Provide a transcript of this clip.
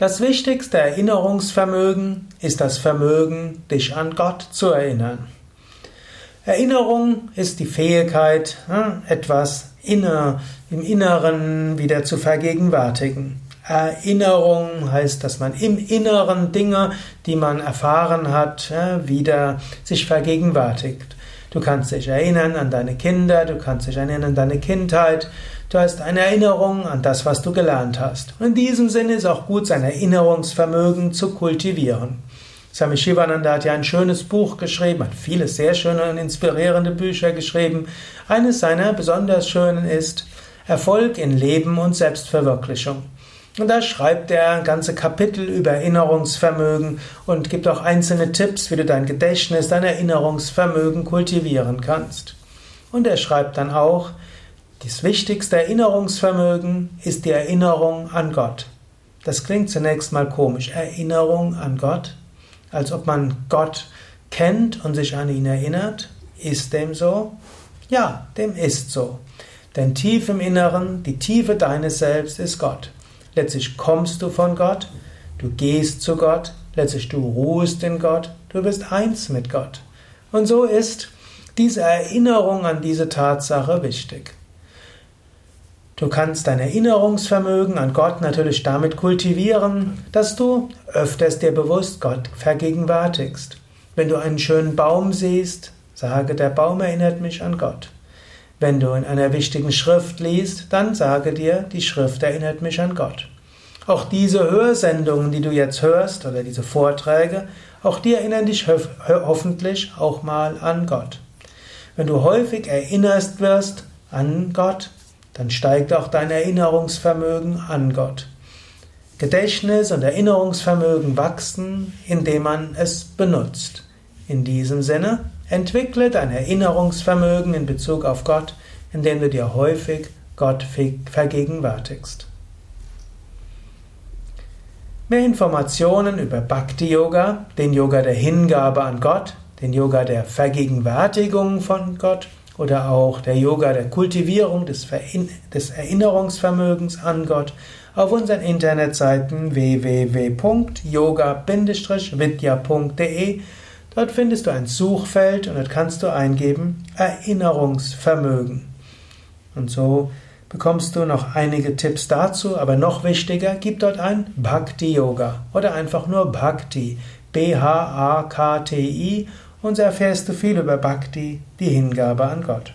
Das wichtigste Erinnerungsvermögen ist das Vermögen, dich an Gott zu erinnern. Erinnerung ist die Fähigkeit, hm, etwas inner, im Inneren wieder zu vergegenwärtigen. Erinnerung heißt, dass man im Inneren Dinge, die man erfahren hat, wieder sich vergegenwärtigt. Du kannst dich erinnern an deine Kinder, du kannst dich erinnern an deine Kindheit, du hast eine Erinnerung an das, was du gelernt hast. Und in diesem Sinne ist auch gut, sein Erinnerungsvermögen zu kultivieren. Swami Shivananda hat ja ein schönes Buch geschrieben, hat viele sehr schöne und inspirierende Bücher geschrieben. Eines seiner besonders schönen ist Erfolg in Leben und Selbstverwirklichung. Und da schreibt er ganze Kapitel über Erinnerungsvermögen und gibt auch einzelne Tipps, wie du dein Gedächtnis, dein Erinnerungsvermögen kultivieren kannst. Und er schreibt dann auch, das wichtigste Erinnerungsvermögen ist die Erinnerung an Gott. Das klingt zunächst mal komisch. Erinnerung an Gott? als ob man Gott kennt und sich an ihn erinnert. Ist dem so? Ja, dem ist so. Denn tief im Inneren, die Tiefe deines Selbst ist Gott. Letztlich kommst du von Gott, du gehst zu Gott, letztlich du ruhst in Gott, du bist eins mit Gott. Und so ist diese Erinnerung an diese Tatsache wichtig. Du kannst dein Erinnerungsvermögen an Gott natürlich damit kultivieren, dass du öfters dir bewusst Gott vergegenwärtigst. Wenn du einen schönen Baum siehst, sage, der Baum erinnert mich an Gott. Wenn du in einer wichtigen Schrift liest, dann sage dir, die Schrift erinnert mich an Gott. Auch diese Hörsendungen, die du jetzt hörst, oder diese Vorträge, auch die erinnern dich hoffentlich auch mal an Gott. Wenn du häufig erinnerst wirst an Gott, dann steigt auch dein Erinnerungsvermögen an Gott. Gedächtnis und Erinnerungsvermögen wachsen, indem man es benutzt. In diesem Sinne, entwickle dein Erinnerungsvermögen in Bezug auf Gott, indem du dir häufig Gott vergegenwärtigst. Mehr Informationen über Bhakti Yoga, den Yoga der Hingabe an Gott, den Yoga der Vergegenwärtigung von Gott oder auch der Yoga der Kultivierung des, des Erinnerungsvermögens an Gott auf unseren Internetseiten www.yoga-vidya.de. Dort findest du ein Suchfeld und dort kannst du eingeben Erinnerungsvermögen. Und so bekommst du noch einige Tipps dazu, aber noch wichtiger, gib dort ein Bhakti Yoga oder einfach nur Bhakti, B-H-A-K-T-I und so erfährst du viel über Bhakti, die Hingabe an Gott.